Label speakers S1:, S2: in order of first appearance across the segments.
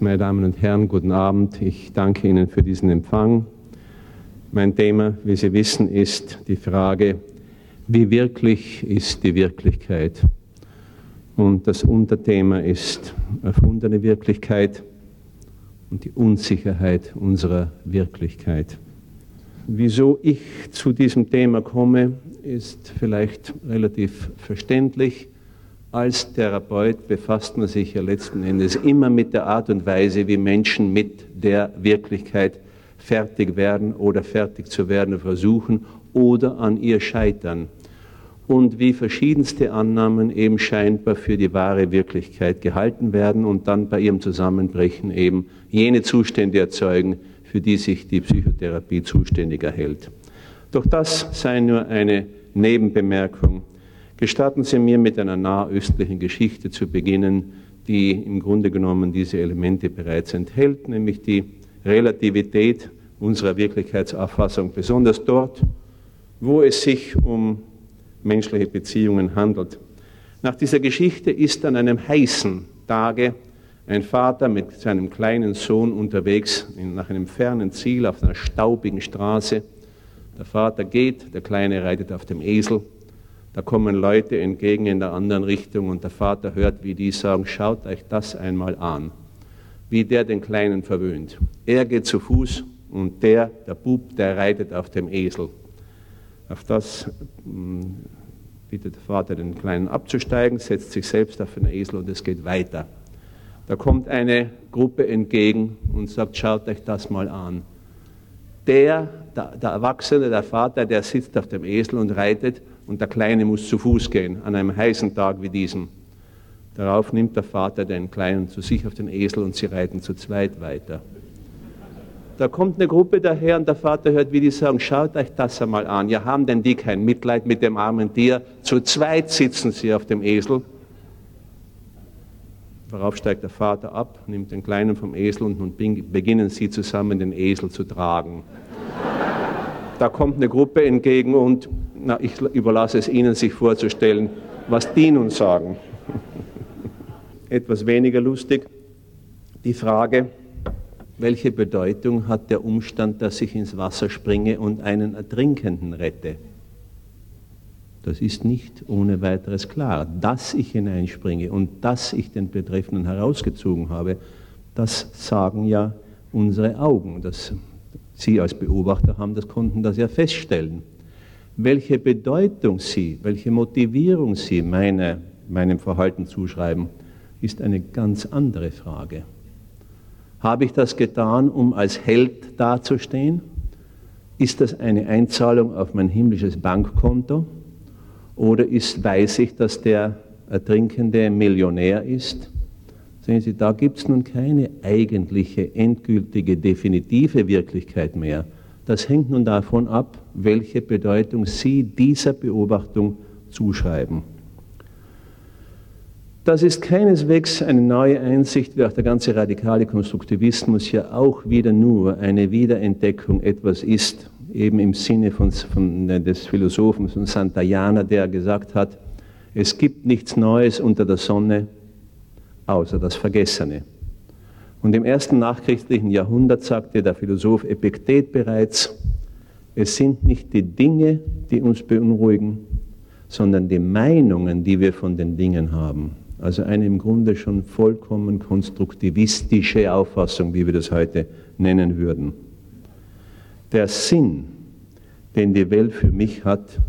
S1: Meine Damen und Herren, guten Abend. Ich danke Ihnen für diesen Empfang. Mein Thema, wie Sie wissen, ist die Frage, wie wirklich ist die Wirklichkeit? Und das Unterthema ist erfundene Wirklichkeit und die Unsicherheit unserer Wirklichkeit. Wieso ich zu diesem Thema komme, ist vielleicht relativ verständlich. Als Therapeut befasst man sich ja letzten Endes immer mit der Art und Weise, wie Menschen mit der Wirklichkeit fertig werden oder fertig zu werden versuchen oder an ihr scheitern. Und wie verschiedenste Annahmen eben scheinbar für die wahre Wirklichkeit gehalten werden und dann bei ihrem Zusammenbrechen eben jene Zustände erzeugen, für die sich die Psychotherapie zuständig erhält. Doch das sei nur eine Nebenbemerkung. Gestatten Sie mir mit einer nahöstlichen Geschichte zu beginnen, die im Grunde genommen diese Elemente bereits enthält, nämlich die Relativität unserer Wirklichkeitsauffassung, besonders dort, wo es sich um menschliche Beziehungen handelt. Nach dieser Geschichte ist an einem heißen Tage ein Vater mit seinem kleinen Sohn unterwegs nach einem fernen Ziel auf einer staubigen Straße. Der Vater geht, der Kleine reitet auf dem Esel. Da kommen Leute entgegen in der anderen Richtung und der Vater hört, wie die sagen, schaut euch das einmal an, wie der den Kleinen verwöhnt. Er geht zu Fuß und der, der Bub, der reitet auf dem Esel. Auf das hm, bittet der Vater den Kleinen abzusteigen, setzt sich selbst auf den Esel und es geht weiter. Da kommt eine Gruppe entgegen und sagt, schaut euch das mal an. Der, der, der, Erwachsene, der Vater, der sitzt auf dem Esel und reitet und der Kleine muss zu Fuß gehen an einem heißen Tag wie diesem. Darauf nimmt der Vater den Kleinen zu sich auf den Esel und sie reiten zu zweit weiter. Da kommt eine Gruppe daher und der Vater hört, wie die sagen, schaut euch das einmal an. Ja, haben denn die kein Mitleid mit dem armen Tier? Zu zweit sitzen sie auf dem Esel Darauf steigt der Vater ab, nimmt den Kleinen vom Esel und nun beginnen sie zusammen den Esel zu tragen. Da kommt eine Gruppe entgegen und na, ich überlasse es Ihnen, sich vorzustellen, was die nun sagen. Etwas weniger lustig, die Frage, welche Bedeutung hat der Umstand, dass ich ins Wasser springe und einen Ertrinkenden rette? Das ist nicht ohne weiteres klar. Dass ich hineinspringe und dass ich den Betreffenden herausgezogen habe, das sagen ja unsere Augen. Das, Sie als Beobachter haben das, konnten das ja feststellen. Welche Bedeutung Sie, welche Motivierung Sie meine, meinem Verhalten zuschreiben, ist eine ganz andere Frage. Habe ich das getan, um als Held dazustehen? Ist das eine Einzahlung auf mein himmlisches Bankkonto? Oder ist, weiß ich, dass der Ertrinkende Millionär ist? Sehen Sie, da gibt es nun keine eigentliche, endgültige, definitive Wirklichkeit mehr. Das hängt nun davon ab, welche Bedeutung Sie dieser Beobachtung zuschreiben. Das ist keineswegs eine neue Einsicht, wie auch der ganze radikale Konstruktivismus ja auch wieder nur eine Wiederentdeckung etwas ist, eben im Sinne von, von, des Philosophen von Santayana, der gesagt hat, es gibt nichts Neues unter der Sonne außer das Vergessene. Und im ersten nachchristlichen Jahrhundert sagte der Philosoph Epiktet bereits, es sind nicht die Dinge, die uns beunruhigen, sondern die Meinungen, die wir von den Dingen haben. Also eine im Grunde schon vollkommen konstruktivistische Auffassung, wie wir das heute nennen würden. Der Sinn, den die Welt für mich hat,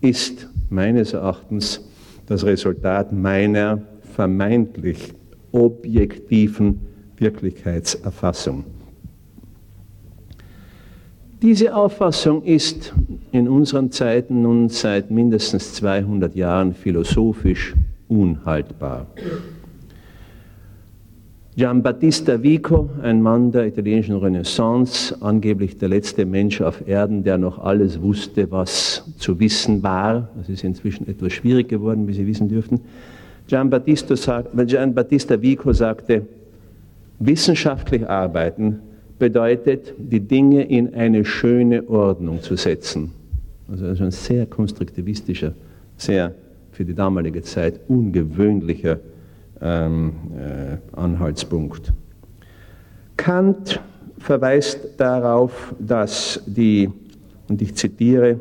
S1: ist meines Erachtens das Resultat meiner vermeintlich objektiven Wirklichkeitserfassung. Diese Auffassung ist in unseren Zeiten nun seit mindestens 200 Jahren philosophisch unhaltbar. Giambattista Vico, ein Mann der italienischen Renaissance, angeblich der letzte Mensch auf Erden, der noch alles wusste, was zu wissen war. Das ist inzwischen etwas schwierig geworden, wie Sie wissen dürften. Giambattista, Giambattista Vico sagte, wissenschaftlich arbeiten bedeutet, die Dinge in eine schöne Ordnung zu setzen. Also ein sehr konstruktivistischer, sehr für die damalige Zeit ungewöhnlicher ähm, äh, Anhaltspunkt. Kant verweist darauf, dass die, und ich zitiere,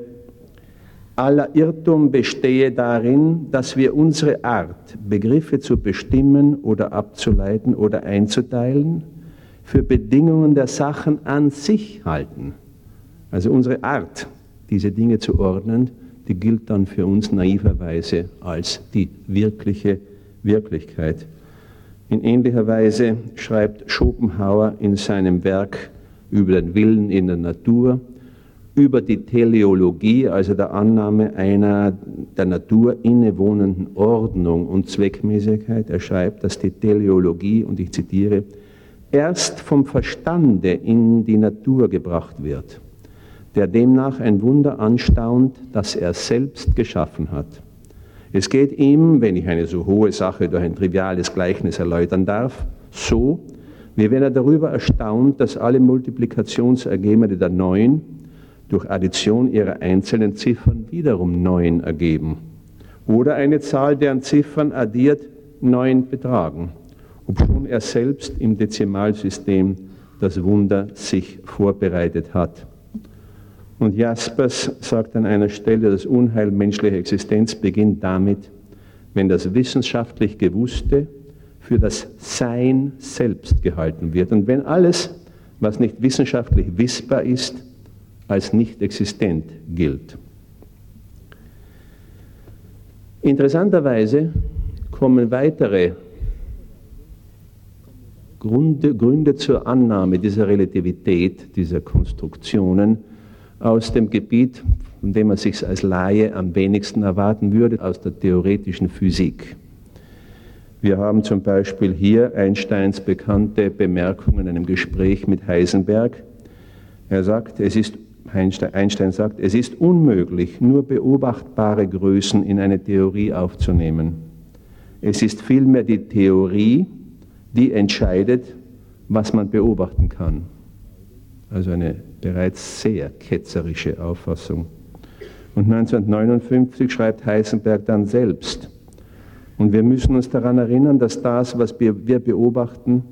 S1: aller Irrtum bestehe darin, dass wir unsere Art, Begriffe zu bestimmen oder abzuleiten oder einzuteilen, für Bedingungen der Sachen an sich halten. Also unsere Art, diese Dinge zu ordnen, die gilt dann für uns naiverweise als die wirkliche Wirklichkeit. In ähnlicher Weise schreibt Schopenhauer in seinem Werk über den Willen in der Natur, über die Teleologie, also der Annahme einer der Natur innewohnenden Ordnung und Zweckmäßigkeit. Er schreibt, dass die Teleologie, und ich zitiere, erst vom Verstande in die Natur gebracht wird, der demnach ein Wunder anstaunt, das er selbst geschaffen hat. Es geht ihm, wenn ich eine so hohe Sache durch ein triviales Gleichnis erläutern darf, so, wie wenn er darüber erstaunt, dass alle Multiplikationsergebnisse der Neun durch Addition ihrer einzelnen Ziffern wiederum neun ergeben. Oder eine Zahl, deren Ziffern addiert neun betragen, obschon er selbst im Dezimalsystem das Wunder sich vorbereitet hat. Und Jaspers sagt an einer Stelle, das Unheil menschlicher Existenz beginnt damit, wenn das wissenschaftlich Gewusste für das Sein selbst gehalten wird. Und wenn alles, was nicht wissenschaftlich wissbar ist, als nicht existent gilt. Interessanterweise kommen weitere Gründe, Gründe zur Annahme dieser Relativität, dieser Konstruktionen aus dem Gebiet, von dem man sich als Laie am wenigsten erwarten würde, aus der theoretischen Physik. Wir haben zum Beispiel hier Einsteins bekannte Bemerkungen in einem Gespräch mit Heisenberg. Er sagt, es ist Einstein sagt, es ist unmöglich, nur beobachtbare Größen in eine Theorie aufzunehmen. Es ist vielmehr die Theorie, die entscheidet, was man beobachten kann. Also eine bereits sehr ketzerische Auffassung. Und 1959 schreibt Heisenberg dann selbst, und wir müssen uns daran erinnern, dass das, was wir beobachten,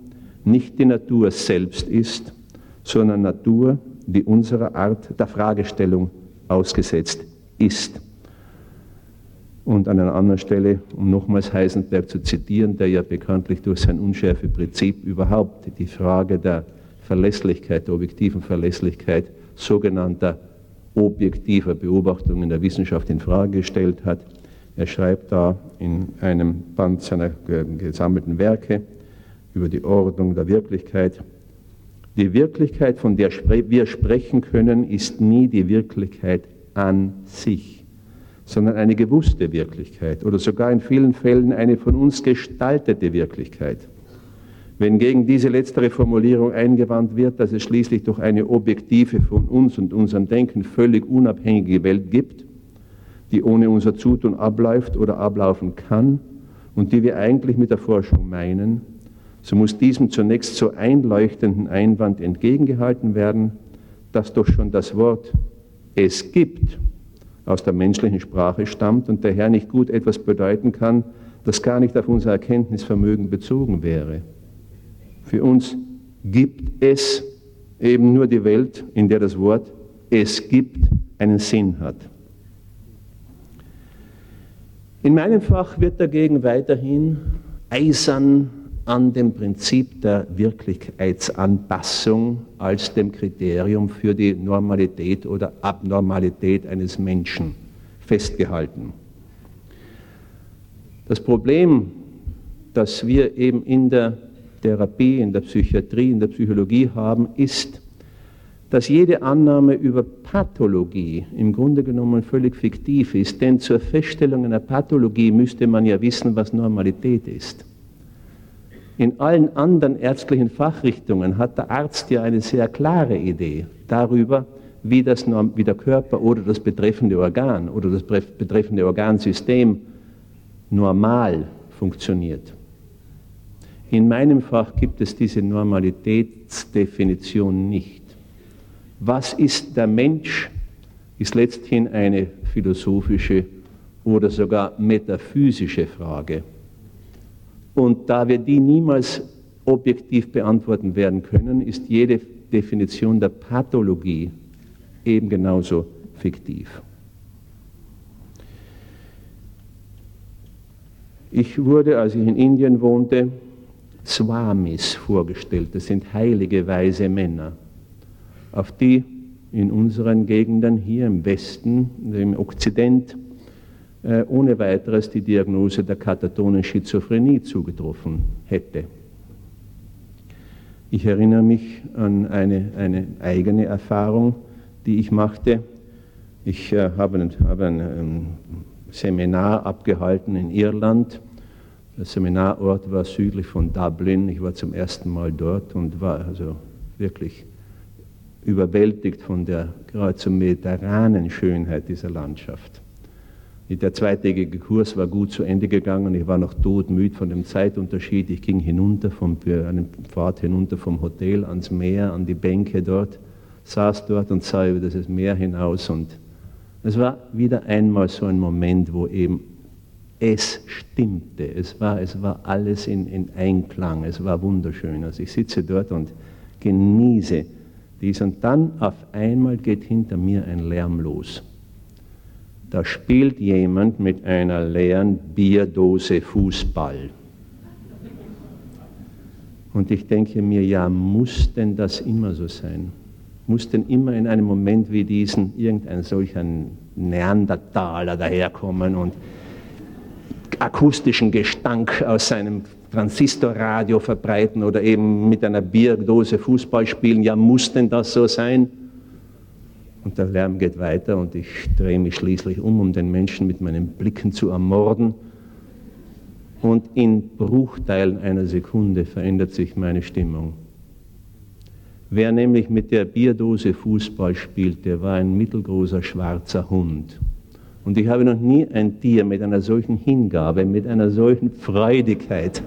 S1: nicht die Natur selbst ist, sondern Natur, die unserer Art der Fragestellung ausgesetzt ist. Und an einer anderen Stelle, um nochmals Heisenberg zu zitieren, der ja bekanntlich durch sein Unschärfeprinzip überhaupt die Frage der Verlässlichkeit, der objektiven Verlässlichkeit sogenannter objektiver Beobachtungen der Wissenschaft in Frage gestellt hat. Er schreibt da in einem Band seiner gesammelten Werke über die Ordnung der Wirklichkeit, die Wirklichkeit, von der wir sprechen können, ist nie die Wirklichkeit an sich, sondern eine gewusste Wirklichkeit oder sogar in vielen Fällen eine von uns gestaltete Wirklichkeit. Wenn gegen diese letztere Formulierung eingewandt wird, dass es schließlich durch eine objektive, von uns und unserem Denken völlig unabhängige Welt gibt, die ohne unser Zutun abläuft oder ablaufen kann und die wir eigentlich mit der Forschung meinen, so muss diesem zunächst so einleuchtenden Einwand entgegengehalten werden, dass doch schon das Wort es gibt aus der menschlichen Sprache stammt und daher nicht gut etwas bedeuten kann, das gar nicht auf unser Erkenntnisvermögen bezogen wäre. Für uns gibt es eben nur die Welt, in der das Wort es gibt einen Sinn hat. In meinem Fach wird dagegen weiterhin eisern an dem Prinzip der Wirklichkeitsanpassung als dem Kriterium für die Normalität oder Abnormalität eines Menschen festgehalten. Das Problem, das wir eben in der Therapie, in der Psychiatrie, in der Psychologie haben, ist, dass jede Annahme über Pathologie im Grunde genommen völlig fiktiv ist, denn zur Feststellung einer Pathologie müsste man ja wissen, was Normalität ist. In allen anderen ärztlichen Fachrichtungen hat der Arzt ja eine sehr klare Idee darüber, wie, das, wie der Körper oder das betreffende Organ oder das betreffende Organsystem normal funktioniert. In meinem Fach gibt es diese Normalitätsdefinition nicht. Was ist der Mensch, ist letzthin eine philosophische oder sogar metaphysische Frage. Und da wir die niemals objektiv beantworten werden können, ist jede Definition der Pathologie eben genauso fiktiv. Ich wurde, als ich in Indien wohnte, Swamis vorgestellt. Das sind heilige, weise Männer, auf die in unseren Gegenden hier im Westen, im Okzident, äh, ohne weiteres die Diagnose der katatonen Schizophrenie zugetroffen hätte. Ich erinnere mich an eine, eine eigene Erfahrung, die ich machte. Ich äh, habe, ein, habe ein, ein Seminar abgehalten in Irland. Der Seminarort war südlich von Dublin. Ich war zum ersten Mal dort und war also wirklich überwältigt von der geradezu mediterranen Schönheit dieser Landschaft. Der zweitägige Kurs war gut zu Ende gegangen. Ich war noch todmüd von dem Zeitunterschied. Ich ging hinunter vom, einen Pfad hinunter vom Hotel ans Meer, an die Bänke dort, saß dort und sah über dieses Meer hinaus. Und es war wieder einmal so ein Moment, wo eben es stimmte. Es war, es war alles in, in Einklang. Es war wunderschön. Also ich sitze dort und genieße dies. Und dann auf einmal geht hinter mir ein Lärm los. Da spielt jemand mit einer leeren Bierdose Fußball. Und ich denke mir, ja, muss denn das immer so sein? Muss denn immer in einem Moment wie diesen irgendein solcher Neandertaler daherkommen und akustischen Gestank aus seinem Transistorradio verbreiten oder eben mit einer Bierdose Fußball spielen? Ja, muss denn das so sein? Und der Lärm geht weiter und ich drehe mich schließlich um, um den Menschen mit meinen Blicken zu ermorden. Und in Bruchteilen einer Sekunde verändert sich meine Stimmung. Wer nämlich mit der Bierdose Fußball spielt, der war ein mittelgroßer schwarzer Hund. Und ich habe noch nie ein Tier mit einer solchen Hingabe, mit einer solchen Freudigkeit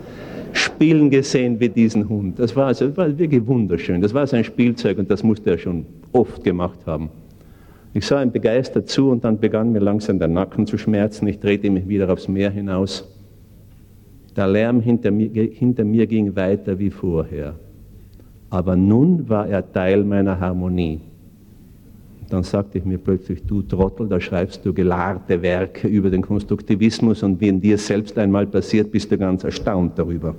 S1: spielen gesehen wie diesen Hund. Das war, also, das war wirklich wunderschön. Das war sein Spielzeug und das musste er schon oft gemacht haben. Ich sah ihm begeistert zu und dann begann mir langsam der Nacken zu schmerzen. Ich drehte mich wieder aufs Meer hinaus. Der Lärm hinter mir, hinter mir ging weiter wie vorher. Aber nun war er Teil meiner Harmonie. Dann sagte ich mir plötzlich, du Trottel, da schreibst du gelarte Werke über den Konstruktivismus und wenn dir selbst einmal passiert, bist du ganz erstaunt darüber.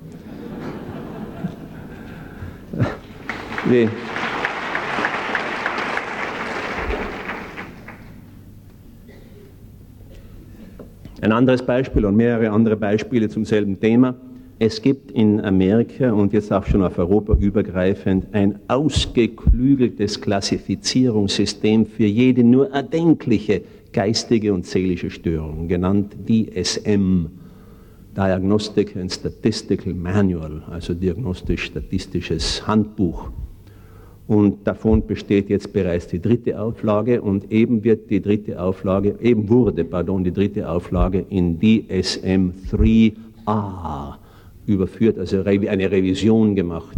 S1: Wie, Ein anderes Beispiel und mehrere andere Beispiele zum selben Thema. Es gibt in Amerika und jetzt auch schon auf Europa übergreifend ein ausgeklügeltes Klassifizierungssystem für jede nur erdenkliche geistige und seelische Störung, genannt DSM, Diagnostic and Statistical Manual, also diagnostisch-statistisches Handbuch. Und davon besteht jetzt bereits die dritte Auflage und eben wird die dritte Auflage, eben wurde, pardon, die dritte Auflage in DSM 3a überführt, also eine Revision gemacht.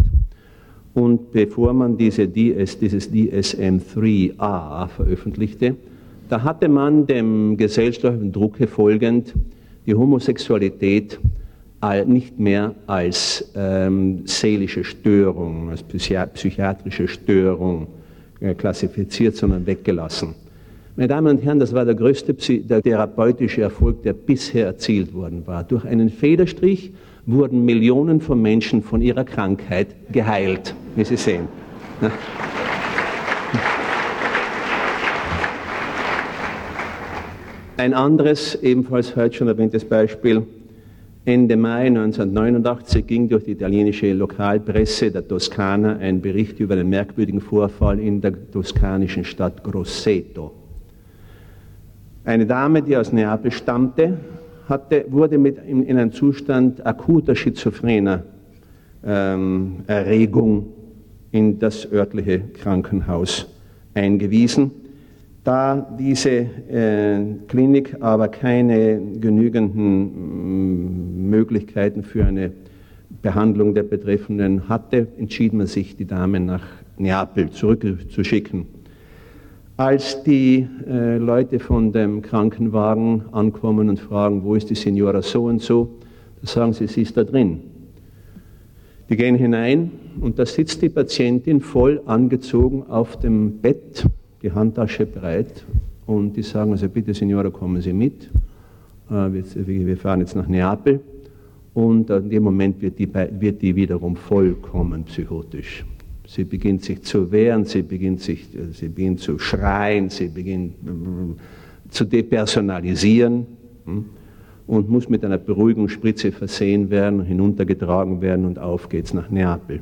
S1: Und bevor man diese DS, dieses DSM 3a veröffentlichte, da hatte man dem gesellschaftlichen Drucke folgend die Homosexualität nicht mehr als ähm, seelische Störung, als psychiatrische Störung äh, klassifiziert, sondern weggelassen. Meine Damen und Herren, das war der größte der therapeutische Erfolg, der bisher erzielt worden war. Durch einen Federstrich wurden Millionen von Menschen von ihrer Krankheit geheilt, wie Sie sehen. Ein anderes, ebenfalls heute schon erwähntes Beispiel, Ende Mai 1989 ging durch die italienische Lokalpresse der Toskana ein Bericht über einen merkwürdigen Vorfall in der toskanischen Stadt Grosseto. Eine Dame, die aus Neapel stammte, hatte, wurde mit in, in einen Zustand akuter schizophrener ähm, Erregung in das örtliche Krankenhaus eingewiesen. Da diese äh, Klinik aber keine genügenden mm, Möglichkeiten für eine Behandlung der Betreffenden hatte, entschied man sich, die Dame nach Neapel zurückzuschicken. Als die äh, Leute von dem Krankenwagen ankommen und fragen, wo ist die Signora so und so, da sagen sie, sie ist da drin. Die gehen hinein und da sitzt die Patientin voll angezogen auf dem Bett, die Handtasche breit und die sagen also bitte Signora, kommen Sie mit, äh, wir fahren jetzt nach Neapel und in dem Moment wird die, wird die wiederum vollkommen psychotisch. Sie beginnt sich zu wehren, sie beginnt, sich, sie beginnt zu schreien, sie beginnt äh, zu depersonalisieren hm, und muss mit einer Beruhigungsspritze versehen werden, hinuntergetragen werden und auf geht's nach Neapel.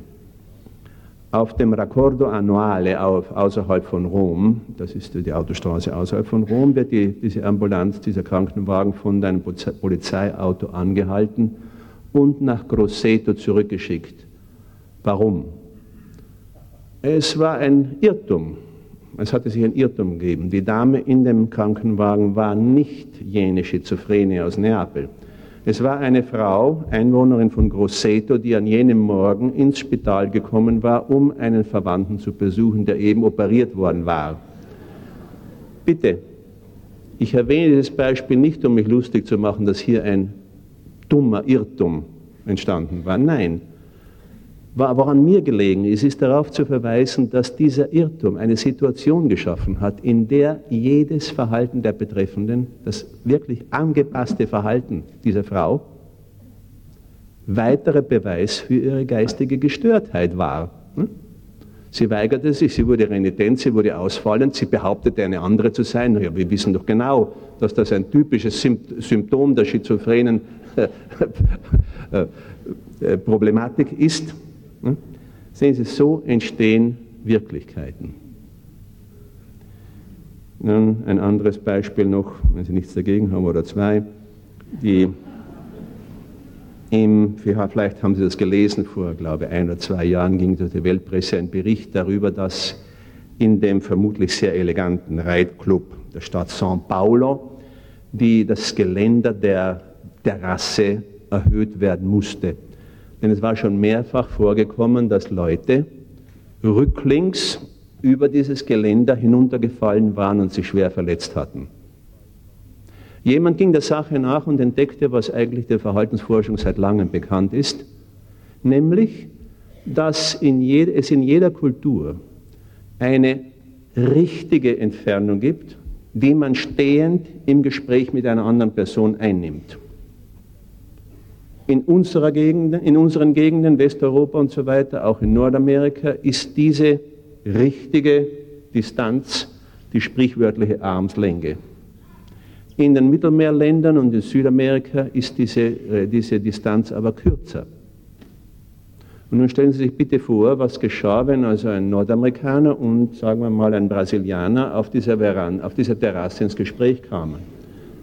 S1: Auf dem Raccordo Annuale außerhalb von Rom, das ist die Autostraße außerhalb von Rom, wird die, diese Ambulanz, dieser Krankenwagen von einem Polizeiauto angehalten und nach Grosseto zurückgeschickt. Warum? Es war ein Irrtum. Es hatte sich ein Irrtum gegeben. Die Dame in dem Krankenwagen war nicht jene Schizophrenie aus Neapel. Es war eine Frau, Einwohnerin von Grosseto, die an jenem Morgen ins Spital gekommen war, um einen Verwandten zu besuchen, der eben operiert worden war. Bitte, ich erwähne dieses Beispiel nicht, um mich lustig zu machen, dass hier ein dummer Irrtum entstanden war. Nein, woran mir gelegen ist, ist darauf zu verweisen, dass dieser Irrtum eine Situation geschaffen hat, in der jedes Verhalten der Betreffenden, das wirklich angepasste Verhalten dieser Frau, weiterer Beweis für ihre geistige Gestörtheit war. Hm? Sie weigerte sich, sie wurde renitent, sie wurde ausfallend, sie behauptete, eine andere zu sein. Ja, wir wissen doch genau, dass das ein typisches Symptom der schizophrenen äh, äh, Problematik ist. Sehen Sie, so entstehen Wirklichkeiten. Nun ein anderes Beispiel noch, wenn Sie nichts dagegen haben, oder zwei. Die im, vielleicht haben Sie das gelesen, vor, glaube ich, ein oder zwei Jahren ging durch die Weltpresse ein Bericht darüber, dass in dem vermutlich sehr eleganten Reitclub der Stadt São Paulo die, das Geländer der Terrasse erhöht werden musste. Denn es war schon mehrfach vorgekommen, dass Leute rücklings über dieses Geländer hinuntergefallen waren und sich schwer verletzt hatten. Jemand ging der Sache nach und entdeckte, was eigentlich der Verhaltensforschung seit langem bekannt ist, nämlich, dass in es in jeder Kultur eine richtige Entfernung gibt, die man stehend im Gespräch mit einer anderen Person einnimmt in, unserer Gegend, in unseren Gegenden, Westeuropa und so weiter, auch in Nordamerika, ist diese richtige Distanz die sprichwörtliche Armslänge. In den Mittelmeerländern und in Südamerika ist diese, äh, diese Distanz aber kürzer. Und nun stellen Sie sich bitte vor, was geschah, wenn also ein Nordamerikaner und, sagen wir mal, ein Brasilianer auf dieser, Veranda, auf dieser Terrasse ins Gespräch kamen.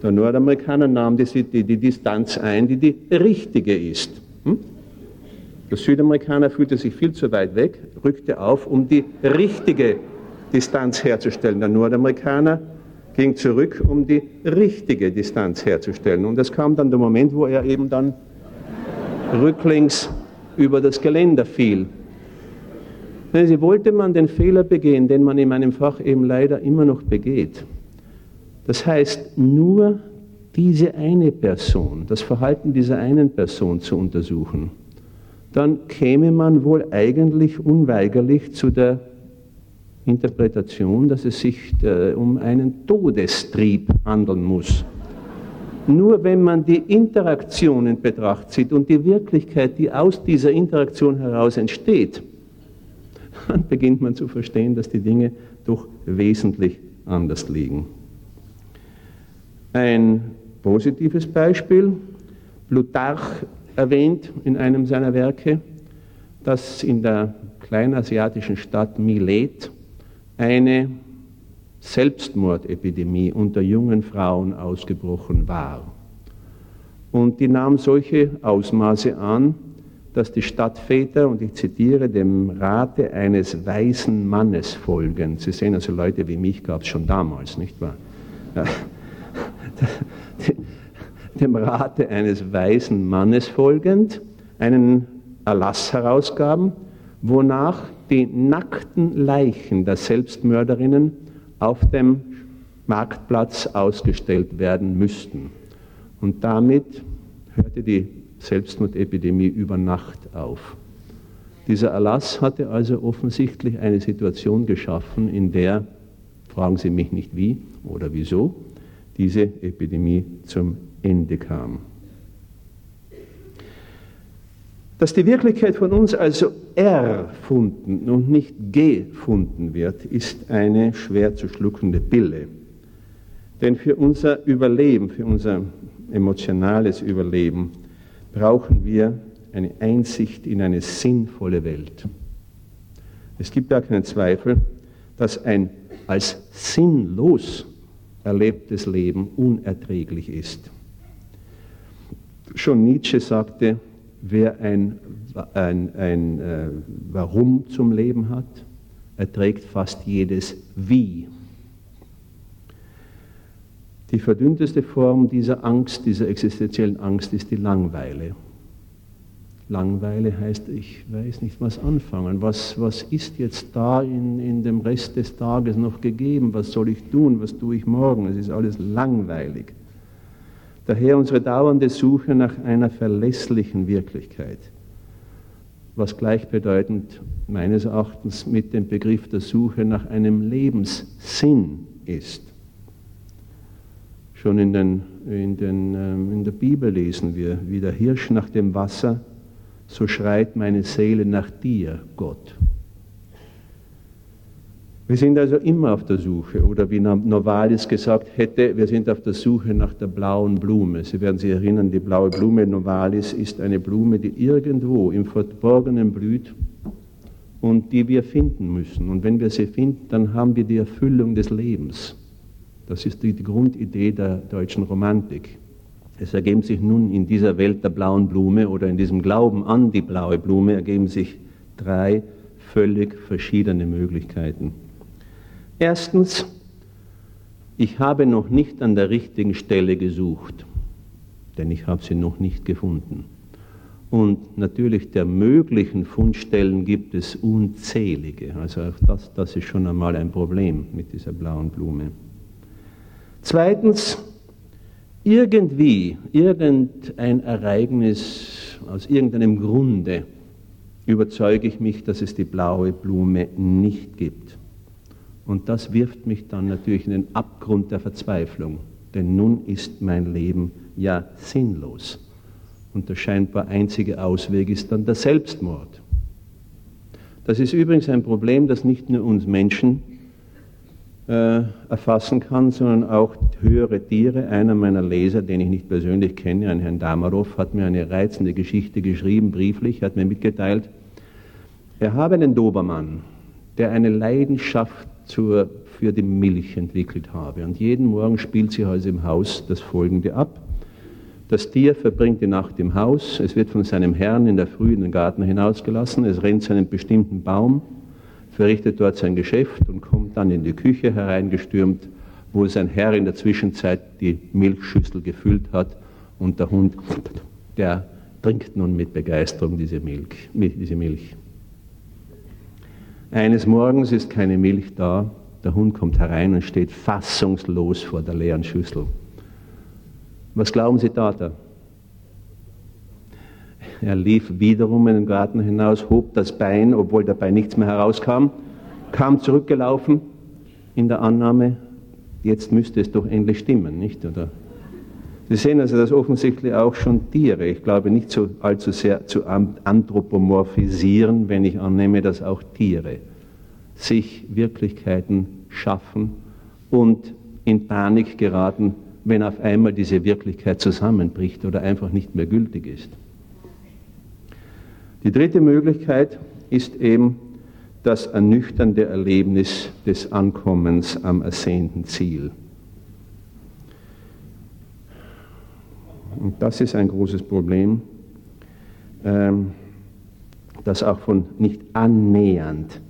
S1: Der Nordamerikaner nahm die, die, die Distanz ein, die die richtige ist. Hm? Der Südamerikaner fühlte sich viel zu weit weg, rückte auf, um die richtige Distanz herzustellen. Der Nordamerikaner ging zurück, um die richtige Distanz herzustellen. Und es kam dann der Moment, wo er eben dann rücklings über das Geländer fiel. Sie wollte man den Fehler begehen, den man in meinem Fach eben leider immer noch begeht, das heißt, nur diese eine Person, das Verhalten dieser einen Person zu untersuchen, dann käme man wohl eigentlich unweigerlich zu der Interpretation, dass es sich äh, um einen Todestrieb handeln muss. Nur wenn man die Interaktion in Betracht zieht und die Wirklichkeit, die aus dieser Interaktion heraus entsteht, dann beginnt man zu verstehen, dass die Dinge doch wesentlich anders liegen. Ein positives Beispiel, Plutarch erwähnt in einem seiner Werke, dass in der kleinasiatischen Stadt Milet eine Selbstmordepidemie unter jungen Frauen ausgebrochen war. Und die nahm solche Ausmaße an, dass die Stadtväter, und ich zitiere, dem Rate eines weisen Mannes folgen. Sie sehen also Leute wie mich gab es schon damals, nicht wahr? dem Rate eines weisen Mannes folgend einen Erlass herausgaben, wonach die nackten Leichen der Selbstmörderinnen auf dem Marktplatz ausgestellt werden müssten. Und damit hörte die Selbstmordepidemie über Nacht auf. Dieser Erlass hatte also offensichtlich eine Situation geschaffen, in der, fragen Sie mich nicht wie oder wieso, diese Epidemie zum Ende kam. Dass die Wirklichkeit von uns also erfunden und nicht gefunden wird, ist eine schwer zu schluckende Pille. Denn für unser Überleben, für unser emotionales Überleben, brauchen wir eine Einsicht in eine sinnvolle Welt. Es gibt gar keinen Zweifel, dass ein als sinnlos erlebtes Leben unerträglich ist. Schon Nietzsche sagte, wer ein, ein, ein äh, Warum zum Leben hat, erträgt fast jedes Wie. Die verdünnteste Form dieser Angst, dieser existenziellen Angst ist die Langweile. Langweile heißt, ich weiß nicht, was anfangen. Was, was ist jetzt da in, in dem Rest des Tages noch gegeben? Was soll ich tun? Was tue ich morgen? Es ist alles langweilig. Daher unsere dauernde Suche nach einer verlässlichen Wirklichkeit, was gleichbedeutend meines Erachtens mit dem Begriff der Suche nach einem Lebenssinn ist. Schon in, den, in, den, ähm, in der Bibel lesen wir, wie der Hirsch nach dem Wasser so schreit meine Seele nach dir, Gott. Wir sind also immer auf der Suche, oder wie Novalis gesagt hätte, wir sind auf der Suche nach der blauen Blume. Sie werden sich erinnern, die blaue Blume Novalis ist eine Blume, die irgendwo im Verborgenen blüht und die wir finden müssen. Und wenn wir sie finden, dann haben wir die Erfüllung des Lebens. Das ist die Grundidee der deutschen Romantik. Es ergeben sich nun in dieser Welt der blauen Blume oder in diesem Glauben an die blaue Blume ergeben sich drei völlig verschiedene Möglichkeiten. Erstens, ich habe noch nicht an der richtigen Stelle gesucht, denn ich habe sie noch nicht gefunden. Und natürlich der möglichen Fundstellen gibt es unzählige. Also auch das, das ist schon einmal ein Problem mit dieser blauen Blume. Zweitens, irgendwie, irgendein Ereignis, aus irgendeinem Grunde überzeuge ich mich, dass es die blaue Blume nicht gibt. Und das wirft mich dann natürlich in den Abgrund der Verzweiflung, denn nun ist mein Leben ja sinnlos. Und der scheinbar einzige Ausweg ist dann der Selbstmord. Das ist übrigens ein Problem, das nicht nur uns Menschen äh, erfassen kann, sondern auch höhere Tiere. Einer meiner Leser, den ich nicht persönlich kenne, ein Herrn Damarov, hat mir eine reizende Geschichte geschrieben, brieflich, hat mir mitgeteilt, er habe einen Dobermann, der eine Leidenschaft zur, für die Milch entwickelt habe. Und jeden Morgen spielt sie also im Haus das Folgende ab. Das Tier verbringt die Nacht im Haus, es wird von seinem Herrn in der Früh in den Garten hinausgelassen, es rennt zu einem bestimmten Baum, verrichtet dort sein Geschäft und kommt dann in die Küche hereingestürmt, wo sein Herr in der Zwischenzeit die Milchschüssel gefüllt hat und der Hund, der trinkt nun mit Begeisterung diese Milch. Diese Milch. Eines Morgens ist keine Milch da, der Hund kommt herein und steht fassungslos vor der leeren Schüssel. Was glauben Sie, tat er? Er lief wiederum in den Garten hinaus, hob das Bein, obwohl dabei nichts mehr herauskam, kam zurückgelaufen in der Annahme, jetzt müsste es doch endlich stimmen, nicht? Oder? Sie sehen also, dass offensichtlich auch schon Tiere, ich glaube nicht so allzu sehr zu anthropomorphisieren, wenn ich annehme, dass auch Tiere sich Wirklichkeiten schaffen und in Panik geraten, wenn auf einmal diese Wirklichkeit zusammenbricht oder einfach nicht mehr gültig ist. Die dritte Möglichkeit ist eben das ernüchternde Erlebnis des Ankommens am ersehnten Ziel. Und das ist ein großes Problem, ähm, das auch von nicht annähernd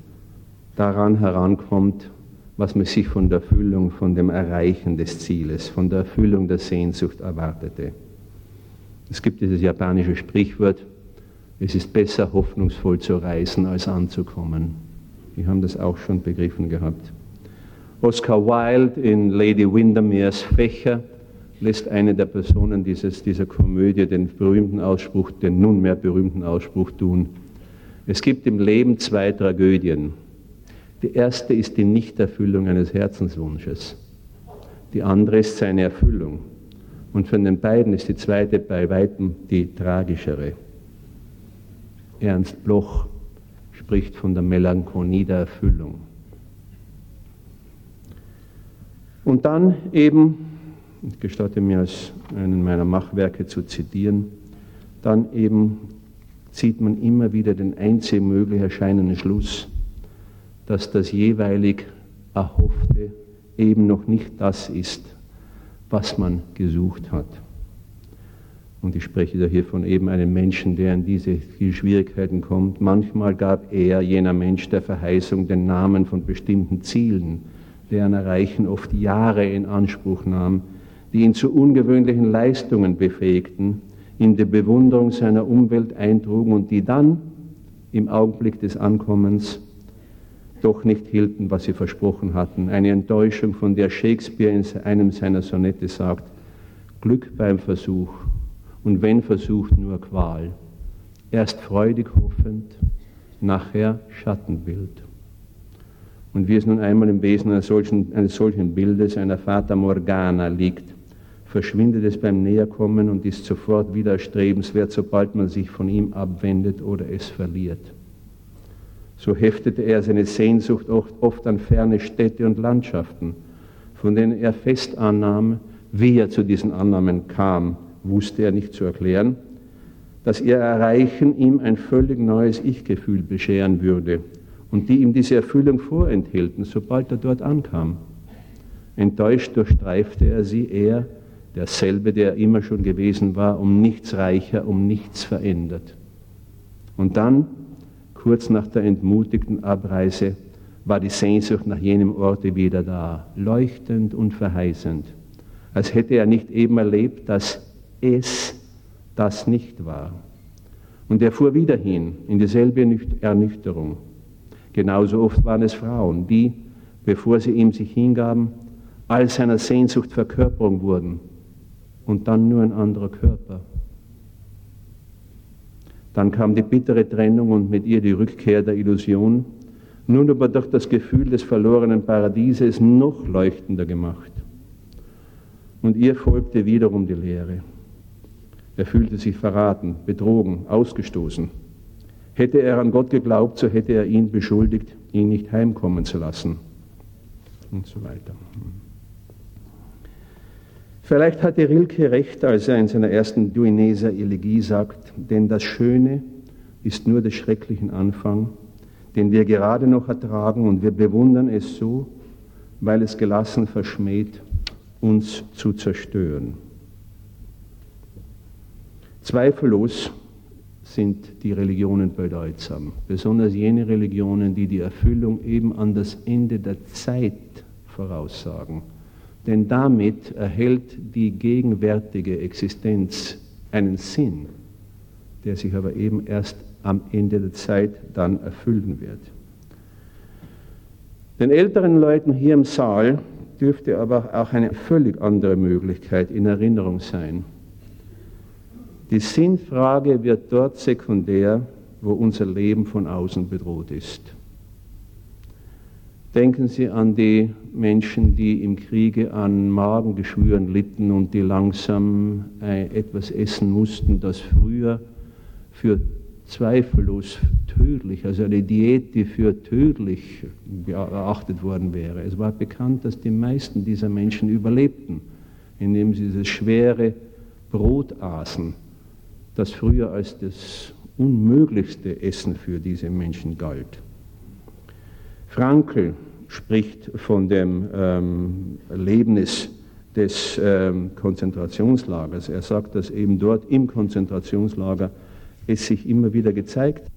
S1: daran herankommt, was man sich von der Erfüllung, von dem Erreichen des Zieles, von der Erfüllung der Sehnsucht erwartete. Es gibt dieses japanische Sprichwort, es ist besser, hoffnungsvoll zu reisen, als anzukommen. Wir haben das auch schon begriffen gehabt. Oscar Wilde in Lady Windermere's Fächer lässt eine der Personen dieses, dieser Komödie den berühmten Ausspruch, den nunmehr berühmten Ausspruch tun. Es gibt im Leben zwei Tragödien. Die erste ist die Nichterfüllung eines Herzenswunsches. Die andere ist seine Erfüllung. Und von den beiden ist die zweite bei weitem die tragischere. Ernst Bloch spricht von der Melancholie der Erfüllung. Und dann eben, ich gestatte mir als einen meiner Machwerke zu zitieren, dann eben zieht man immer wieder den einzig möglich erscheinenden Schluss, dass das jeweilig Erhoffte eben noch nicht das ist, was man gesucht hat. Und ich spreche da hier von eben einem Menschen, der in diese Schwierigkeiten kommt. Manchmal gab er, jener Mensch der Verheißung, den Namen von bestimmten Zielen, deren Erreichen oft Jahre in Anspruch nahm, die ihn zu ungewöhnlichen Leistungen befähigten, in die Bewunderung seiner Umwelt eintrugen und die dann im Augenblick des Ankommens doch nicht hielten, was sie versprochen hatten. Eine Enttäuschung, von der Shakespeare in einem seiner Sonette sagt, Glück beim Versuch und wenn Versuch nur Qual. Erst freudig hoffend, nachher Schattenbild. Und wie es nun einmal im Wesen eines solchen, eines solchen Bildes, einer Fata Morgana liegt, verschwindet es beim Näherkommen und ist sofort wieder erstrebenswert, sobald man sich von ihm abwendet oder es verliert. So heftete er seine Sehnsucht oft an ferne Städte und Landschaften, von denen er fest annahm, wie er zu diesen Annahmen kam, wusste er nicht zu erklären, dass ihr Erreichen ihm ein völlig neues Ich-Gefühl bescheren würde und die ihm diese Erfüllung vorenthielten, sobald er dort ankam. Enttäuscht durchstreifte er sie, er, derselbe, der immer schon gewesen war, um nichts reicher, um nichts verändert. Und dann kurz nach der entmutigten Abreise, war die Sehnsucht nach jenem Orte wieder da, leuchtend und verheißend, als hätte er nicht eben erlebt, dass es das nicht war. Und er fuhr wieder hin in dieselbe Ernüchterung. Genauso oft waren es Frauen, die, bevor sie ihm sich hingaben, all seiner Sehnsucht Verkörperung wurden und dann nur ein anderer Körper. Dann kam die bittere Trennung und mit ihr die Rückkehr der Illusion, nun aber durch das Gefühl des verlorenen Paradieses noch leuchtender gemacht. Und ihr folgte wiederum die Lehre. Er fühlte sich verraten, betrogen, ausgestoßen. Hätte er an Gott geglaubt, so hätte er ihn beschuldigt, ihn nicht heimkommen zu lassen. Und so weiter. Vielleicht hatte Rilke recht, als er in seiner ersten Duineser Elegie sagt, denn das Schöne ist nur des schrecklichen Anfang, den wir gerade noch ertragen und wir bewundern es so, weil es gelassen verschmäht, uns zu zerstören. Zweifellos sind die Religionen bedeutsam, besonders jene Religionen, die die Erfüllung eben an das Ende der Zeit voraussagen denn damit erhält die gegenwärtige Existenz einen Sinn, der sich aber eben erst am Ende der Zeit dann erfüllen wird. Den älteren Leuten hier im Saal dürfte aber auch eine völlig andere Möglichkeit in Erinnerung sein. Die Sinnfrage wird dort sekundär, wo unser Leben von außen bedroht ist. Denken Sie an die Menschen, die im Kriege an Magengeschwüren litten und die langsam äh, etwas essen mussten, das früher für zweifellos tödlich, also eine Diät, die für tödlich erachtet worden wäre. Es war bekannt, dass die meisten dieser Menschen überlebten, indem sie dieses schwere Brot aßen, das früher als das unmöglichste Essen für diese Menschen galt. Frankl spricht von dem ähm, Erlebnis des ähm, Konzentrationslagers. Er sagt, dass eben dort im Konzentrationslager es sich immer wieder gezeigt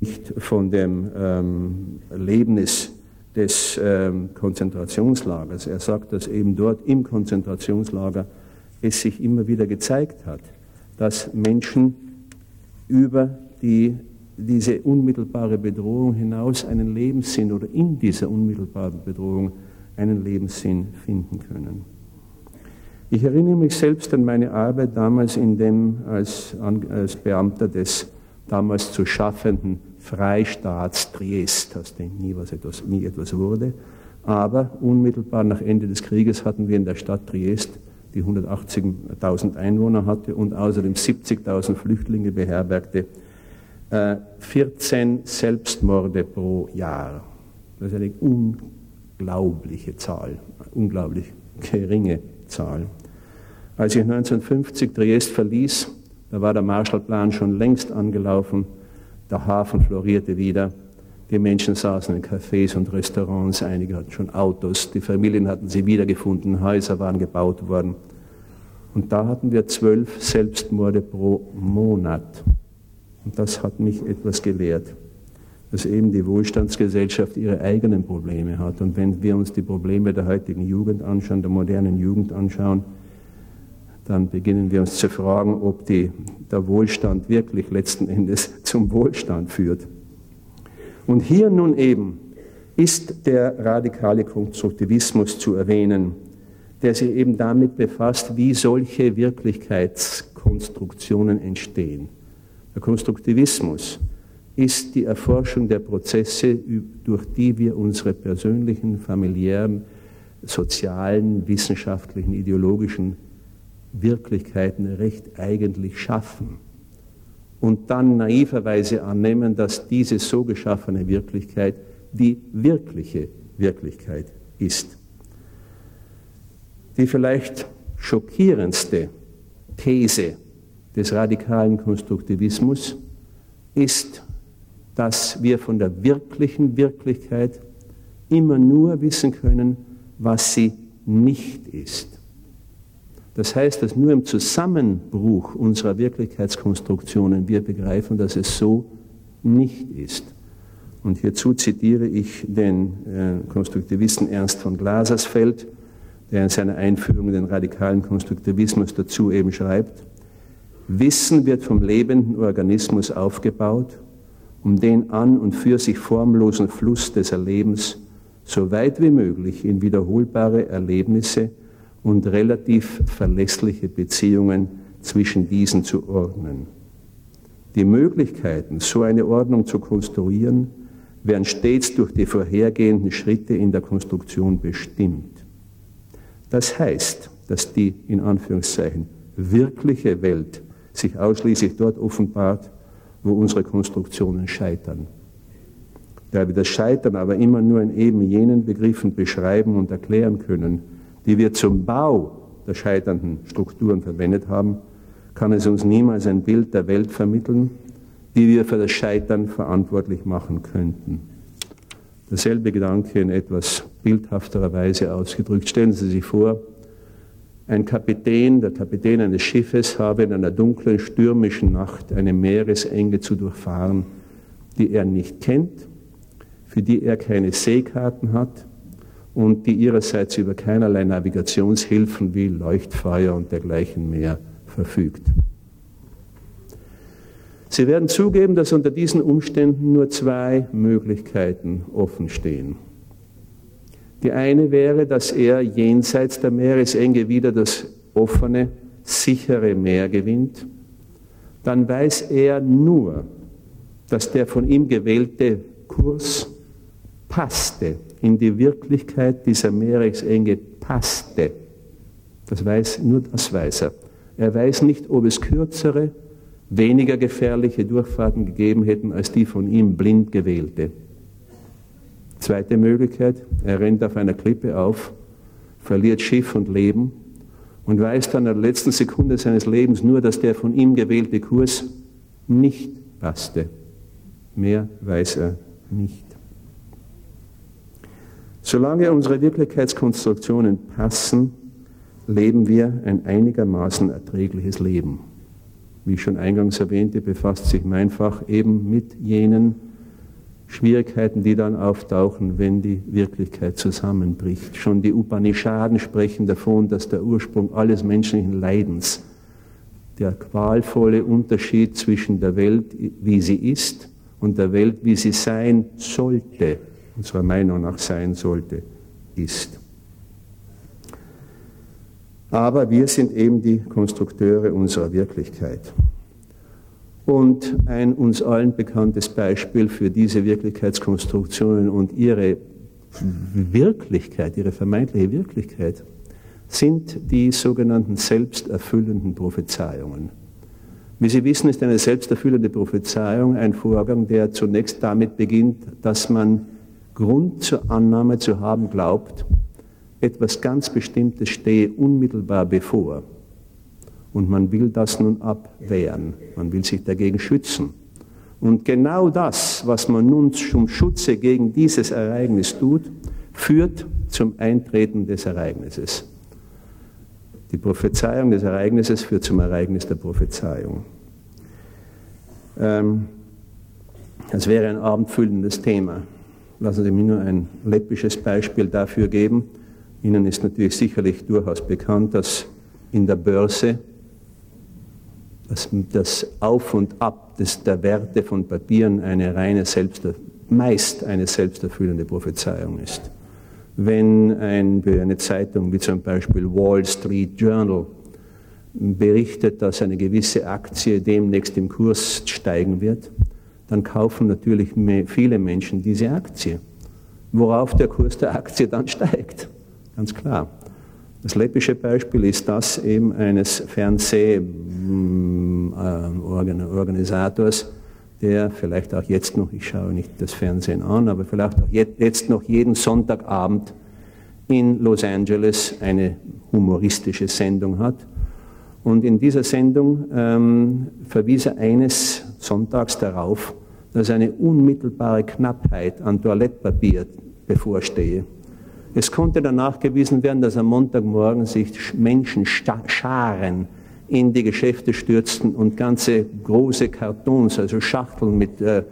S1: nicht von dem ähm, Erlebnis des ähm, Konzentrationslagers. Er sagt, dass eben dort im Konzentrationslager es sich immer wieder gezeigt hat, dass Menschen über die, diese unmittelbare Bedrohung hinaus einen Lebenssinn oder in dieser unmittelbaren Bedrohung einen Lebenssinn finden können. Ich erinnere mich selbst an meine Arbeit damals in dem, als, als Beamter des damals zu schaffenden Freistaats Triest, aus dem nie, was etwas, nie etwas wurde. Aber unmittelbar nach Ende des Krieges hatten wir in der Stadt Triest, die 180.000 Einwohner hatte und außerdem 70.000 Flüchtlinge beherbergte, 14 äh, Selbstmorde pro Jahr. Das ist eine unglaubliche Zahl, unglaublich geringe Zahl. Als ich 1950 Triest verließ, da war der Marshallplan schon längst angelaufen, der Hafen florierte wieder, die Menschen saßen in Cafés und Restaurants, einige hatten schon Autos, die Familien hatten sie wiedergefunden, Häuser waren gebaut worden. Und da hatten wir zwölf Selbstmorde pro Monat. Und das hat mich etwas gelehrt, dass eben die Wohlstandsgesellschaft ihre eigenen Probleme hat. Und wenn wir uns die Probleme der heutigen Jugend anschauen, der modernen Jugend anschauen, dann beginnen wir uns zu fragen, ob die, der Wohlstand wirklich letzten Endes zum Wohlstand führt. Und hier nun eben ist der radikale Konstruktivismus zu erwähnen, der sich eben damit befasst, wie solche Wirklichkeitskonstruktionen entstehen. Der Konstruktivismus ist die Erforschung der Prozesse, durch die wir unsere persönlichen, familiären, sozialen, wissenschaftlichen, ideologischen Wirklichkeiten recht eigentlich schaffen und dann naiverweise annehmen, dass diese so geschaffene Wirklichkeit die wirkliche Wirklichkeit ist. Die vielleicht schockierendste These des radikalen Konstruktivismus ist, dass wir von der wirklichen Wirklichkeit immer nur wissen können, was sie nicht ist. Das heißt, dass nur im Zusammenbruch unserer Wirklichkeitskonstruktionen wir begreifen, dass es so nicht ist. Und hierzu zitiere ich den äh, Konstruktivisten Ernst von Glasersfeld, der in seiner Einführung in den radikalen Konstruktivismus dazu eben schreibt, Wissen wird vom lebenden Organismus aufgebaut, um den an und für sich formlosen Fluss des Erlebens so weit wie möglich in wiederholbare Erlebnisse und relativ verlässliche Beziehungen zwischen diesen zu ordnen. Die Möglichkeiten, so eine Ordnung zu konstruieren, werden stets durch die vorhergehenden Schritte in der Konstruktion bestimmt. Das heißt, dass die in Anführungszeichen wirkliche Welt sich ausschließlich dort offenbart, wo unsere Konstruktionen scheitern. Da wir das Scheitern aber immer nur in eben jenen Begriffen beschreiben und erklären können, die wir zum Bau der scheiternden Strukturen verwendet haben, kann es uns niemals ein Bild der Welt vermitteln, die wir für das Scheitern verantwortlich machen könnten. Derselbe Gedanke in etwas bildhafterer Weise ausgedrückt. Stellen Sie sich vor, ein Kapitän, der Kapitän eines Schiffes habe in einer dunklen, stürmischen Nacht eine Meeresenge zu durchfahren, die er nicht kennt, für die er keine Seekarten hat, und die ihrerseits über keinerlei Navigationshilfen wie Leuchtfeuer und dergleichen mehr verfügt. Sie werden zugeben, dass unter diesen Umständen nur zwei Möglichkeiten offen stehen. Die eine wäre, dass er jenseits der Meeresenge wieder das offene, sichere Meer gewinnt. Dann weiß er nur, dass der von ihm gewählte Kurs passte in die Wirklichkeit dieser Meeresenge passte. Das weiß, nur das weiß er. Er weiß nicht, ob es kürzere, weniger gefährliche Durchfahrten gegeben hätten als die von ihm blind gewählte. Zweite Möglichkeit, er rennt auf einer Klippe auf, verliert Schiff und Leben und weiß dann in der letzten Sekunde seines Lebens nur, dass der von ihm gewählte Kurs nicht passte. Mehr weiß er nicht. Solange unsere Wirklichkeitskonstruktionen passen, leben wir ein einigermaßen erträgliches Leben. Wie ich schon eingangs erwähnte, befasst sich mein Fach eben mit jenen Schwierigkeiten, die dann auftauchen, wenn die Wirklichkeit zusammenbricht. Schon die Upanishaden sprechen davon, dass der Ursprung alles menschlichen Leidens der qualvolle Unterschied zwischen der Welt, wie sie ist, und der Welt, wie sie sein sollte, unserer Meinung nach sein sollte, ist. Aber wir sind eben die Konstrukteure unserer Wirklichkeit. Und ein uns allen bekanntes Beispiel für diese Wirklichkeitskonstruktionen und ihre Wirklichkeit, ihre vermeintliche Wirklichkeit, sind die sogenannten selbsterfüllenden Prophezeiungen. Wie Sie wissen, ist eine selbsterfüllende Prophezeiung ein Vorgang, der zunächst damit beginnt, dass man Grund zur Annahme zu haben glaubt, etwas ganz Bestimmtes stehe unmittelbar bevor. Und man will das nun abwehren, man will sich dagegen schützen. Und genau das, was man nun zum Schutze gegen dieses Ereignis tut, führt zum Eintreten des Ereignisses. Die Prophezeiung des Ereignisses führt zum Ereignis der Prophezeiung. Ähm, das wäre ein abendfüllendes Thema. Lassen Sie mir nur ein läppisches Beispiel dafür geben. Ihnen ist natürlich sicherlich durchaus bekannt, dass in der Börse das, das Auf und Ab des, der Werte von Papieren eine reine, selbst, meist eine selbsterfüllende Prophezeiung ist. Wenn ein, eine Zeitung wie zum Beispiel Wall Street Journal berichtet, dass eine gewisse Aktie demnächst im Kurs steigen wird, dann kaufen natürlich viele Menschen diese Aktie, worauf der Kurs der Aktie dann steigt. Ganz klar. Das läppische Beispiel ist das eben eines Fernsehorganisators, der vielleicht auch jetzt noch, ich schaue nicht das Fernsehen an, aber vielleicht auch jetzt noch jeden Sonntagabend in Los Angeles eine humoristische Sendung hat. Und in dieser Sendung ähm, verwies er eines Sonntags darauf, dass eine unmittelbare Knappheit an Toilettpapier bevorstehe. Es konnte dann nachgewiesen werden, dass am Montagmorgen sich Menschen Scharen in die Geschäfte stürzten und ganze große Kartons, also Schachteln mit äh,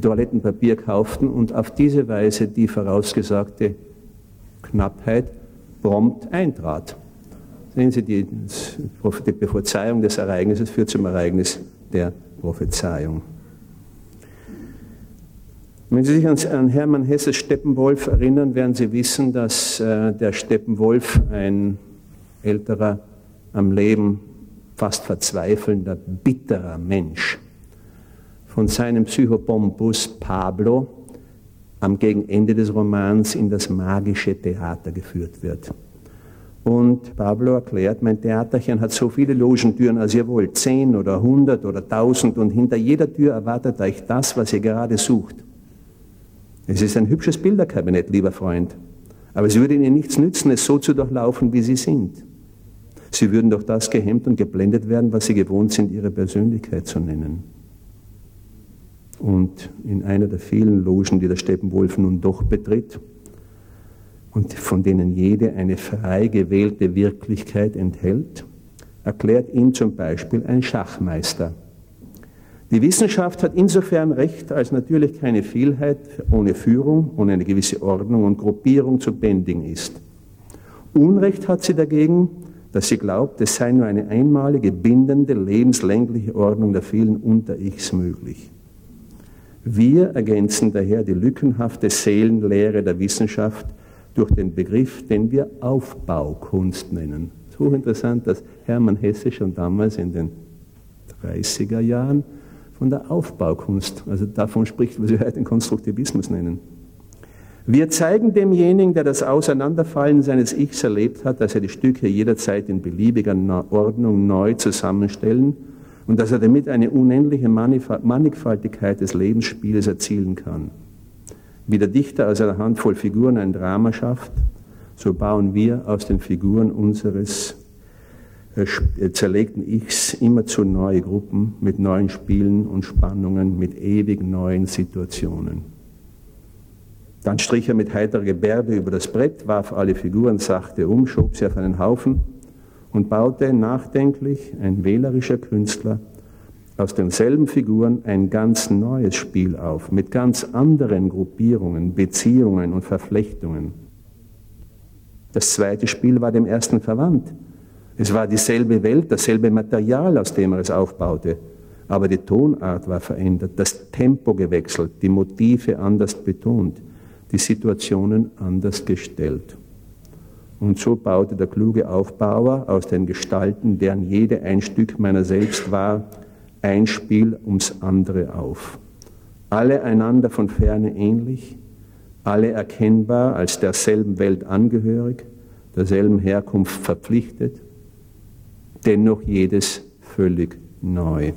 S1: Toilettenpapier kauften und auf diese Weise die vorausgesagte Knappheit prompt eintrat. Sehen Sie, die, die Prophezeiung des Ereignisses führt zum Ereignis der Prophezeiung. Wenn Sie sich an, Hermann Hesses Steppenwolf erinnern, werden Sie wissen, dass äh, der Steppenwolf ein älterer, am Leben fast verzweifelnder, bitterer Mensch von seinem Psychobombus Pablo am Gegenende des Romans in das magische Theater geführt wird. Und Pablo erklärt, mein Theaterchen hat so viele Logentüren, als ihr wollt, zehn oder hundert oder tausend, und hinter jeder Tür erwartet euch das, was ihr gerade sucht. Es ist ein hübsches Bilderkabinett, lieber Freund. Aber es würde Ihnen nichts nützen, es so zu durchlaufen, wie Sie sind. Sie würden durch das gehemmt und geblendet werden, was Sie gewohnt sind, Ihre Persönlichkeit zu nennen. Und in einer der vielen Logen, die der Steppenwolf nun doch betritt, und von denen jede eine frei gewählte Wirklichkeit enthält, erklärt ihm zum Beispiel ein Schachmeister, die Wissenschaft hat insofern Recht, als natürlich keine Vielheit ohne Führung, ohne eine gewisse Ordnung und Gruppierung zu bändigen ist. Unrecht hat sie dagegen, dass sie glaubt, es sei nur eine einmalige, bindende, lebenslängliche Ordnung der vielen Unter-Ichs möglich. Wir ergänzen daher die lückenhafte Seelenlehre der Wissenschaft durch den Begriff, den wir Aufbaukunst nennen. So interessant, dass Hermann Hesse schon damals in den 30er Jahren von der Aufbaukunst, also davon spricht, was wir heute den Konstruktivismus nennen. Wir zeigen demjenigen, der das Auseinanderfallen seines Ichs erlebt hat, dass er die Stücke jederzeit in beliebiger Ordnung neu zusammenstellen und dass er damit eine unendliche Mannigfaltigkeit des Lebensspiels erzielen kann. Wie der Dichter aus einer Handvoll Figuren ein Drama schafft, so bauen wir aus den Figuren unseres äh, äh, zerlegten Ichs immer zu neue Gruppen mit neuen Spielen und Spannungen, mit ewig neuen Situationen. Dann strich er mit heiterer Gebärde über das Brett, warf alle Figuren sachte um, schob sie auf einen Haufen und baute nachdenklich, ein wählerischer Künstler, aus denselben Figuren ein ganz neues Spiel auf, mit ganz anderen Gruppierungen, Beziehungen und Verflechtungen. Das zweite Spiel war dem ersten verwandt Es war dieselbe Welt, dasselbe Material, aus dem er es aufbaute. Aber die Tonart war verändert, das Tempo gewechselt, die Motive anders betont, die Situationen anders gestellt. Und so baute der kluge Aufbauer aus den Gestalten, deren jede ein Stück meiner selbst war, ein Spiel ums andere auf. Alle einander von ferne ähnlich, alle erkennbar als derselben Welt angehörig, derselben Herkunft verpflichtet, dennoch jedes völlig neu.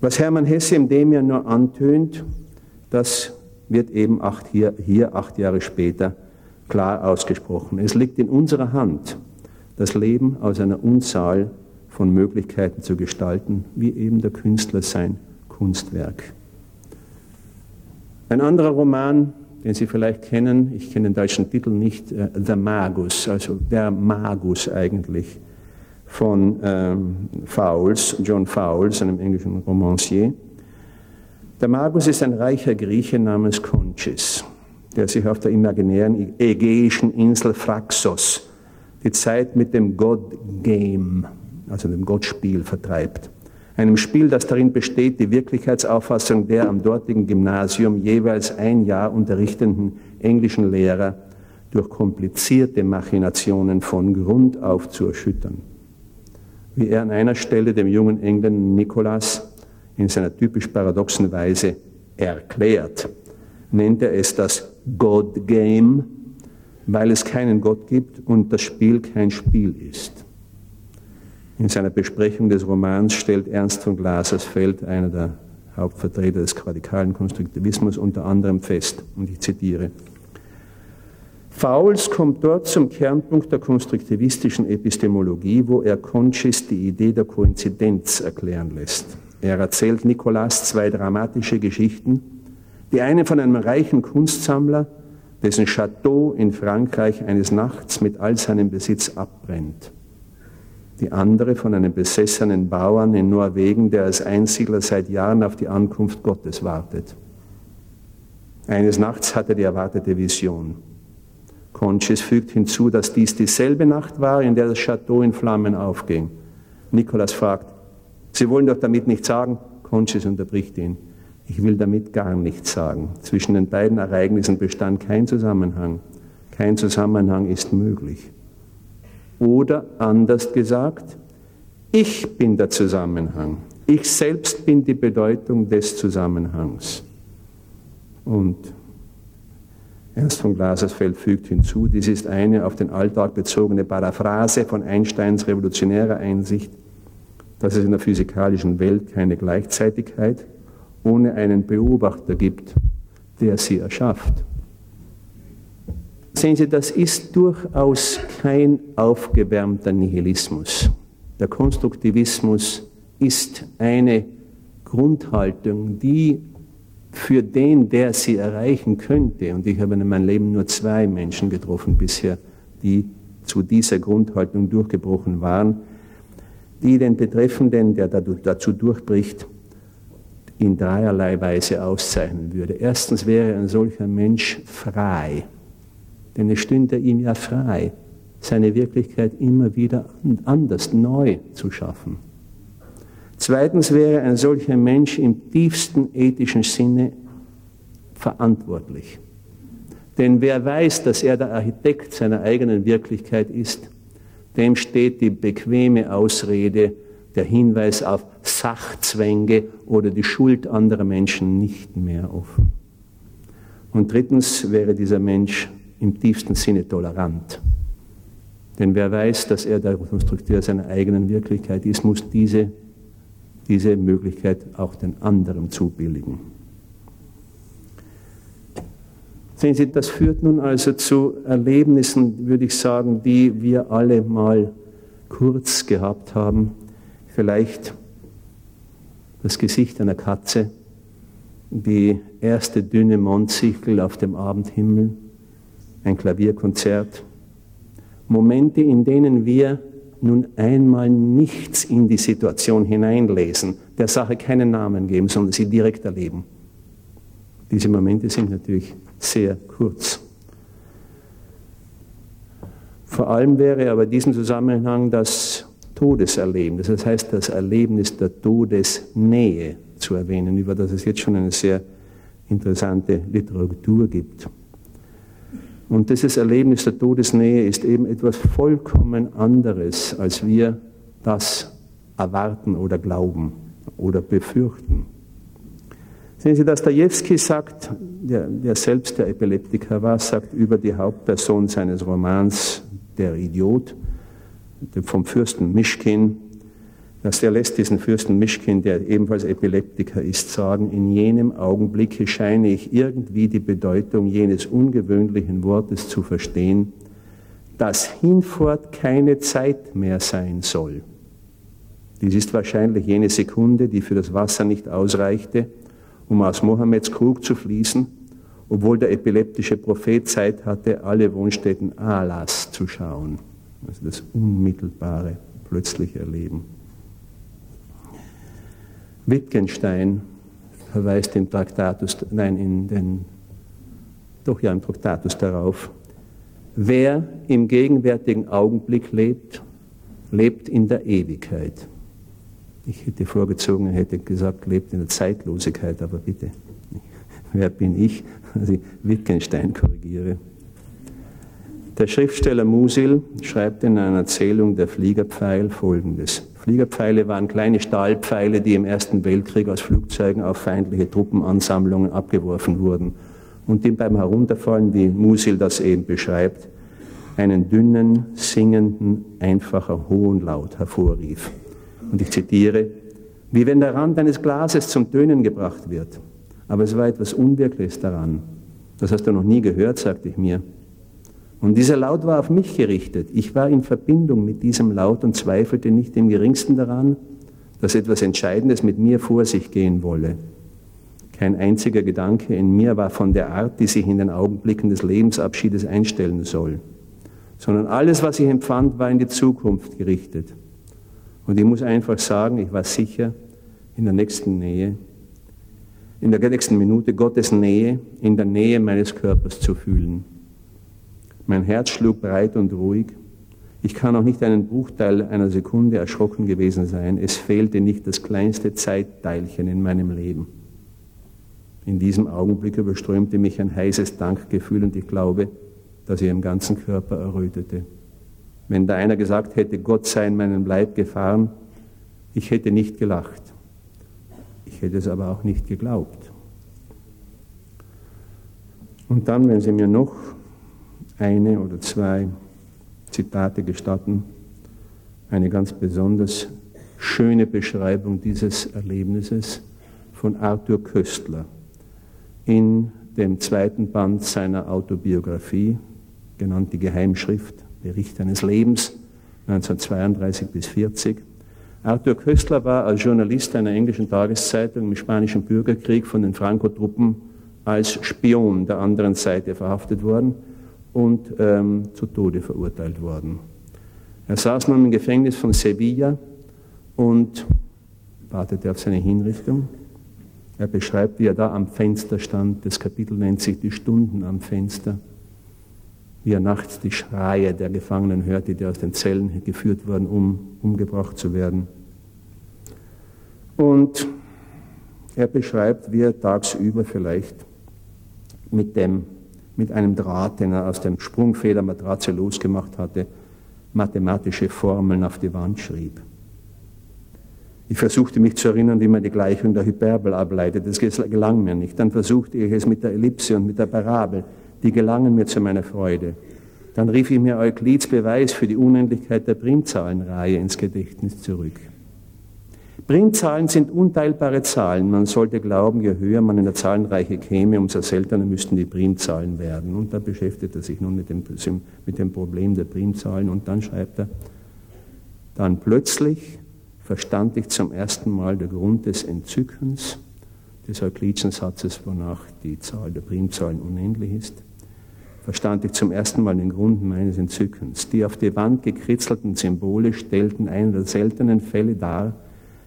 S1: Was Hermann Hesse im dem ja nur antönt, das wird eben acht hier, hier acht Jahre später klar ausgesprochen. Es liegt in unserer Hand, das Leben aus einer Unzahl von Möglichkeiten zu gestalten, wie eben der Künstler sein Kunstwerk. Ein anderer Roman, den Sie vielleicht kennen, ich kenne den deutschen Titel nicht, äh, The Magus, also der Magus eigentlich, von ähm, Fowles, John Fowles, einem englischen Romancier. Der Magus ist ein reicher Grieche namens Conchis der sich auf der imaginären ägäischen Insel Phraxos die Zeit mit dem God Game, also dem Gottspiel, vertreibt. Einem Spiel, das darin besteht, die Wirklichkeitsauffassung der am dortigen Gymnasium jeweils ein Jahr unterrichtenden englischen Lehrer durch komplizierte Machinationen von Grund auf zu erschüttern. Wie er an einer Stelle dem jungen Engländer Nicholas in seiner typisch paradoxen Weise erklärt, nennt er es das God Game, weil es keinen Gott gibt und das Spiel kein Spiel ist. In seiner Besprechung des Romans stellt Ernst von Glasersfeld, einer der Hauptvertreter des radikalen Konstruktivismus, unter anderem fest, und ich zitiere, Fouls kommt dort zum Kernpunkt der konstruktivistischen Epistemologie, wo er Conchis die Idee der Koinzidenz erklären lässt. Er erzählt Nikolas zwei dramatische Geschichten, die eine von einem reichen Kunstsammler, dessen Chateau in Frankreich eines Nachts mit all seinem Besitz abbrennt. Die andere von einem besessenen Bauern in Norwegen, der als Einsiedler seit Jahren auf die Ankunft Gottes wartet. Eines Nachts hat er die erwartete Vision. Conchis fügt hinzu, dass dies dieselbe Nacht war, in der das Chateau in Flammen aufging. Nikolas fragt, Sie wollen doch damit nicht sagen? Conchis unterbricht ihn. Ich will damit gar nichts sagen. Zwischen den beiden Ereignissen bestand kein Zusammenhang. Kein Zusammenhang ist möglich. Oder anders gesagt, ich bin der Zusammenhang. Ich selbst bin die Bedeutung des Zusammenhangs. Und Ernst von Glasersfeld fügt hinzu, dies ist eine auf den Alltag bezogene Paraphrase von Einsteins revolutionärer Einsicht, dass es in der physikalischen Welt keine Gleichzeitigkeit, ohne einen Beobachter gibt, der sie erschafft. Sehen Sie, das ist durchaus kein aufgewärmter Nihilismus. Der Konstruktivismus ist eine Grundhaltung, die für den, der sie erreichen könnte, und ich habe in meinem Leben nur zwei Menschen getroffen bisher, die zu dieser Grundhaltung durchgebrochen waren, die den Betreffenden, der dazu durchbricht, in dreierlei Weise auszeichnen würde. Erstens wäre ein solcher Mensch frei, denn es stünde ihm ja frei, seine Wirklichkeit immer wieder anders, neu zu schaffen. Zweitens wäre ein solcher Mensch im tiefsten ethischen Sinne verantwortlich. Denn wer weiß, dass er der Architekt seiner eigenen Wirklichkeit ist, dem steht die bequeme Ausrede, der Hinweis auf Sachzwänge oder die Schuld anderer Menschen nicht mehr offen. Und drittens wäre dieser Mensch im tiefsten Sinne tolerant. Denn wer weiß, dass er der Konstrukteur seiner eigenen Wirklichkeit ist, muss diese, diese Möglichkeit auch den anderen zubilligen. Sehen Sie, das führt nun also zu Erlebnissen, würde ich sagen, die wir alle mal kurz gehabt haben vielleicht das Gesicht einer Katze, die erste dünne Mondsichel auf dem Abendhimmel, ein Klavierkonzert. Momente, in denen wir nun einmal nichts in die Situation hineinlesen, der Sache keinen Namen geben, sondern sie direkt erleben. Diese Momente sind natürlich sehr kurz. Vor allem wäre aber in diesem Zusammenhang das Todeserleben, das heißt das Erlebnis der Todesnähe zu erwähnen, über das es jetzt schon eine sehr interessante Literatur gibt. Und dieses Erlebnis der Todesnähe ist eben etwas vollkommen anderes, als wir das erwarten oder glauben oder befürchten. Sehen Sie, Dostoevsky sagt, der, der selbst der Epileptiker war, sagt über die Hauptperson seines Romans Der Idiot, vom Fürsten Mischkin, dass der lässt diesen Fürsten Mischkin, der ebenfalls Epileptiker ist, sagen, in jenem Augenblicke scheine ich irgendwie die Bedeutung jenes ungewöhnlichen Wortes zu verstehen, dass hinfort keine Zeit mehr sein soll. Dies ist wahrscheinlich jene Sekunde, die für das Wasser nicht ausreichte, um aus Mohammeds Krug zu fließen, obwohl der epileptische Prophet Zeit hatte, alle Wohnstätten Alas zu schauen. Also das unmittelbare, plötzliche Erleben. Wittgenstein verweist im Traktatus, nein, in den, doch ja im Traktatus darauf, wer im gegenwärtigen Augenblick lebt, lebt in der Ewigkeit. Ich hätte vorgezogen, hätte gesagt, lebt in der Zeitlosigkeit, aber bitte, wer bin ich, dass ich Wittgenstein korrigiere? Der Schriftsteller Musil schreibt in einer Erzählung der Fliegerpfeil folgendes. Fliegerpfeile waren kleine Stahlpfeile, die im Ersten Weltkrieg aus Flugzeugen auf feindliche Truppenansammlungen abgeworfen wurden und die beim Herunterfallen, wie Musil das eben beschreibt, einen dünnen, singenden, einfacher hohen Laut hervorrief. Und ich zitiere, wie wenn der Rand eines Glases zum Tönen gebracht wird. Aber es war etwas Unwirkliches daran. Das hast du noch nie gehört, sagte ich mir. Und dieser Laut war auf mich gerichtet. Ich war in Verbindung mit diesem Laut und zweifelte nicht im geringsten daran, dass etwas Entscheidendes mit mir vor sich gehen wolle. Kein einziger Gedanke in mir war von der Art, die sich in den Augenblicken des Lebensabschiedes einstellen soll, sondern alles, was ich empfand, war in die Zukunft gerichtet. Und ich muss einfach sagen, ich war sicher, in der nächsten Nähe, in der nächsten Minute Gottes Nähe, in der Nähe meines Körpers zu fühlen. Mein Herz schlug breit und ruhig. Ich kann auch nicht einen Bruchteil einer Sekunde erschrocken gewesen sein. Es fehlte nicht das kleinste Zeitteilchen in meinem Leben. In diesem Augenblick überströmte mich ein heißes Dankgefühl und ich glaube, dass ich im ganzen Körper errötete. Wenn da einer gesagt hätte, Gott sei in meinen Leib gefahren, ich hätte nicht gelacht. Ich hätte es aber auch nicht geglaubt. Und dann, wenn Sie mir noch eine oder zwei Zitate gestatten, eine ganz besonders schöne Beschreibung dieses Erlebnisses von Arthur Köstler in dem zweiten Band seiner Autobiografie, genannt die Geheimschrift, Bericht eines Lebens, 1932 bis 40. Arthur Köstler war als Journalist einer englischen Tageszeitung im Spanischen Bürgerkrieg von den Franco-Truppen als Spion der anderen Seite verhaftet worden und ähm, zu Tode verurteilt worden. Er saß nun im Gefängnis von Sevilla und wartete auf seine Hinrichtung. Er beschreibt, wie er da am Fenster stand. Das Kapitel nennt sich die Stunden am Fenster. Wie er nachts die Schreie der Gefangenen hörte, die aus den Zellen geführt wurden, um umgebracht zu werden. Und er beschreibt, wie er tagsüber vielleicht mit dem mit einem Draht, den er aus dem Sprungfedermatratze losgemacht hatte, mathematische Formeln auf die Wand schrieb. Ich versuchte mich zu erinnern, wie man die Gleichung der Hyperbel ableitet. Das gelang mir nicht. Dann versuchte ich es mit der Ellipse und mit der Parabel. Die gelangen mir zu meiner Freude. Dann rief ich mir Euklids Beweis für die Unendlichkeit der Primzahlenreihe ins Gedächtnis zurück. Primzahlen sind unteilbare Zahlen. Man sollte glauben, je höher man in der Zahlenreiche käme, umso seltener müssten die Primzahlen werden. Und da beschäftigt er sich nun mit dem, mit dem Problem der Primzahlen und dann schreibt er, dann plötzlich verstand ich zum ersten Mal der Grund des Entzückens, des Euklidischen Satzes, wonach die Zahl der Primzahlen unendlich ist, verstand ich zum ersten Mal den Grund meines Entzückens. Die auf die Wand gekritzelten Symbole stellten einen der seltenen Fälle dar,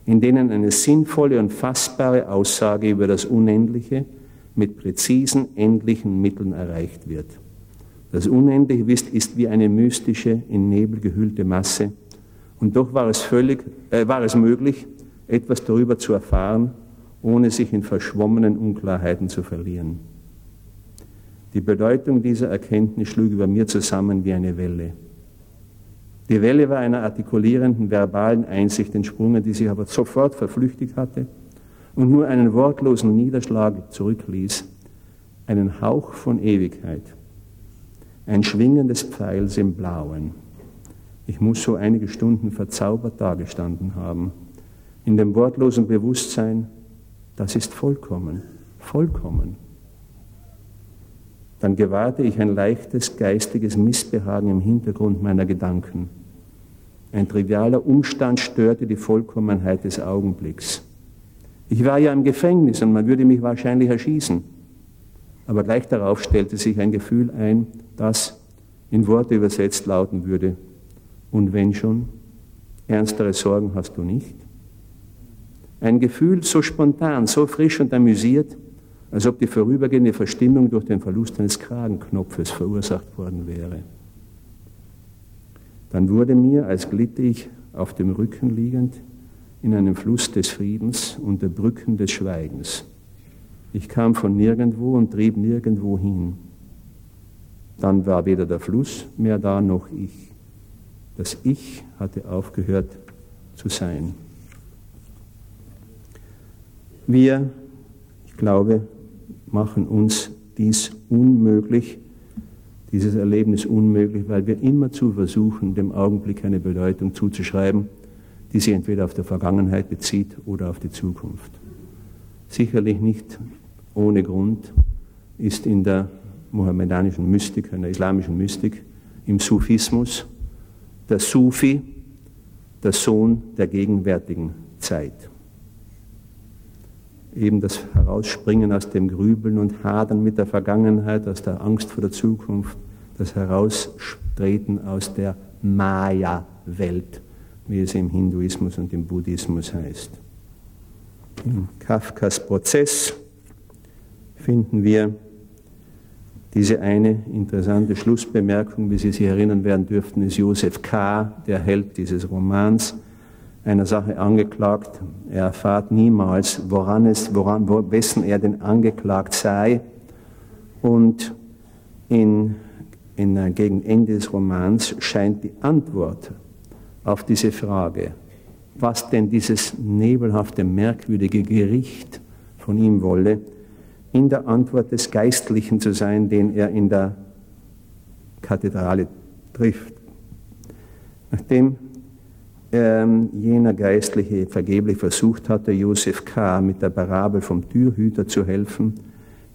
S1: in denen eine sinnvolle und fassbare Aussage über das Unendliche mit präzisen, endlichen Mitteln erreicht wird. Das Unendliche ist wie eine mystische, in Nebel gehüllte Masse. Und doch war es, völlig, äh, war es möglich, etwas darüber zu erfahren, ohne sich in verschwommenen Unklarheiten zu verlieren. Die Bedeutung dieser Erkenntnis schlug über mir zusammen wie eine Welle. Die Welle war einer artikulierenden, verbalen Einsicht entsprungen, die sich aber sofort verflüchtigt hatte und nur einen wortlosen Niederschlag zurückließ, einen Hauch von Ewigkeit, ein Schwingen des Pfeils im Blauen. Ich muss so einige Stunden verzaubert dagestanden haben, in dem wortlosen Bewusstsein, das ist vollkommen, vollkommen. Dann gewahrte ich ein leichtes geistiges Missbehagen im Hintergrund meiner Gedanken. Ein trivialer Umstand störte die Vollkommenheit des Augenblicks. Ich war ja im Gefängnis und man würde mich wahrscheinlich erschießen. Aber gleich darauf stellte sich ein Gefühl ein, das in Worte übersetzt lauten würde, und wenn schon, ernstere Sorgen hast du nicht? Ein Gefühl so spontan, so frisch und amüsiert, als ob die vorübergehende Verstimmung durch den Verlust eines Kragenknopfes verursacht worden wäre. Dann wurde mir, als glitte ich auf dem Rücken liegend, in einem Fluss des Friedens unter Brücken des Schweigens. Ich kam von nirgendwo und trieb nirgendwo hin. Dann war weder der Fluss mehr da noch ich. Das Ich hatte aufgehört zu sein. Wir, ich glaube, machen uns dies unmöglich, dieses Erlebnis unmöglich, weil wir immerzu versuchen, dem Augenblick eine Bedeutung zuzuschreiben, die sich entweder auf die Vergangenheit bezieht oder auf die Zukunft. Sicherlich nicht ohne Grund ist in der mohammedanischen Mystik, in der islamischen Mystik, im Sufismus der Sufi der Sohn der gegenwärtigen Zeit eben das Herausspringen aus dem Grübeln und Hadern mit der Vergangenheit, aus der Angst vor der Zukunft, das Heraustreten aus der Maya-Welt, wie es im Hinduismus und im Buddhismus heißt. In Kafkas Prozess finden wir diese eine interessante Schlussbemerkung, wie Sie sich erinnern werden dürften, ist Josef K., der Held dieses Romans, einer Sache angeklagt. Er erfahrt niemals, woran es, woran, wo, wessen er denn angeklagt sei. Und in, in, gegen Ende des Romans scheint die Antwort auf diese Frage, was denn dieses nebelhafte, merkwürdige Gericht von ihm wolle, in der Antwort des Geistlichen zu sein, den er in der Kathedrale trifft. Nachdem ähm, jener Geistliche vergeblich versucht hatte, Josef K. mit der Parabel vom Türhüter zu helfen,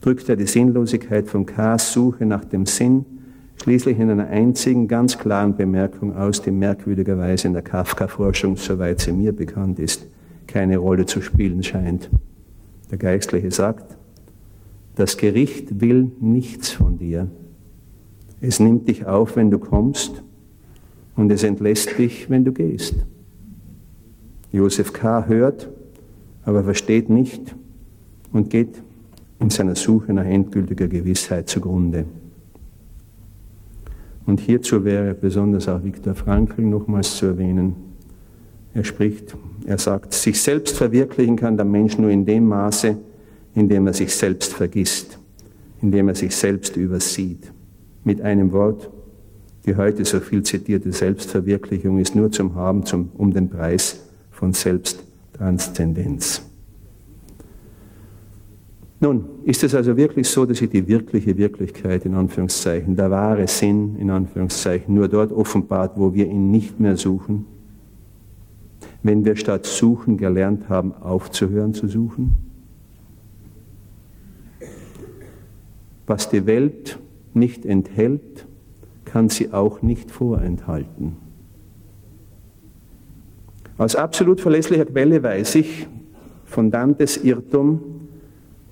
S1: drückt er die Sinnlosigkeit von K.s Suche nach dem Sinn schließlich in einer einzigen, ganz klaren Bemerkung aus, die merkwürdigerweise in der Kafka-Forschung, soweit sie mir bekannt ist, keine Rolle zu spielen scheint. Der Geistliche sagt, das Gericht will nichts von dir. Es nimmt dich auf, wenn du kommst, und es entlässt dich, wenn du gehst. Josef K. hört, aber versteht nicht und geht in seiner Suche nach endgültiger Gewissheit zugrunde. Und hierzu wäre besonders auch Viktor Frankl nochmals zu erwähnen. Er spricht, er sagt, sich selbst verwirklichen kann der Mensch nur in dem Maße, in dem er sich selbst vergisst, in dem er sich selbst übersieht. Mit einem Wort, die heute so viel zitierte Selbstverwirklichung ist nur zum Haben zum, um den Preis von Selbsttranszendenz. Nun, ist es also wirklich so, dass sich die wirkliche Wirklichkeit in Anführungszeichen, der wahre Sinn in Anführungszeichen, nur dort offenbart, wo wir ihn nicht mehr suchen? Wenn wir statt suchen gelernt haben, aufzuhören zu suchen? Was die Welt nicht enthält, kann sie auch nicht vorenthalten. Aus absolut verlässlicher Quelle weiß ich von Dantes Irrtum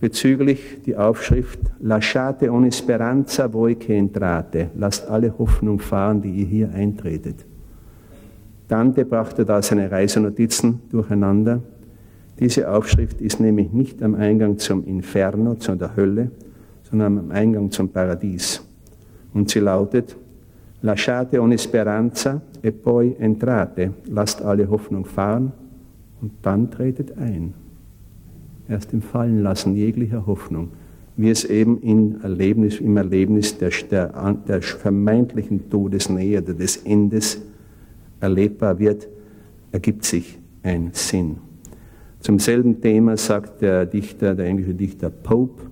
S1: bezüglich die Aufschrift Lasciate ogni speranza voi che entrate, lasst alle Hoffnung fahren, die ihr hier eintretet. Dante brachte da seine Reisenotizen durcheinander. Diese Aufschrift ist nämlich nicht am Eingang zum Inferno, zu der Hölle, sondern am Eingang zum Paradies. Und sie lautet, Lasciate ogni speranza e poi entrate, lasst alle Hoffnung fahren und dann tretet ein. Erst im Fallenlassen jeglicher Hoffnung, wie es eben in Erlebnis, im Erlebnis der, der, der vermeintlichen Todesnähe oder des Endes erlebbar wird, ergibt sich ein Sinn. Zum selben Thema sagt der Dichter, der englische Dichter Pope,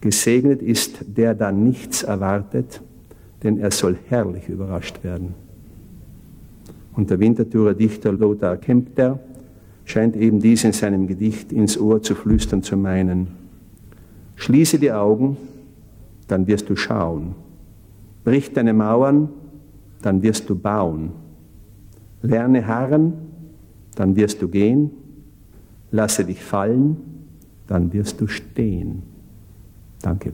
S1: gesegnet ist der da nichts erwartet, denn er soll herrlich überrascht werden. Und der Winterthurer Dichter Lothar Kempter scheint eben dies in seinem Gedicht ins Ohr zu flüstern zu meinen. Schließe die Augen, dann wirst du schauen. Brich deine Mauern, dann wirst du bauen. Lerne harren, dann wirst du gehen. Lasse dich fallen, dann wirst du stehen. Danke.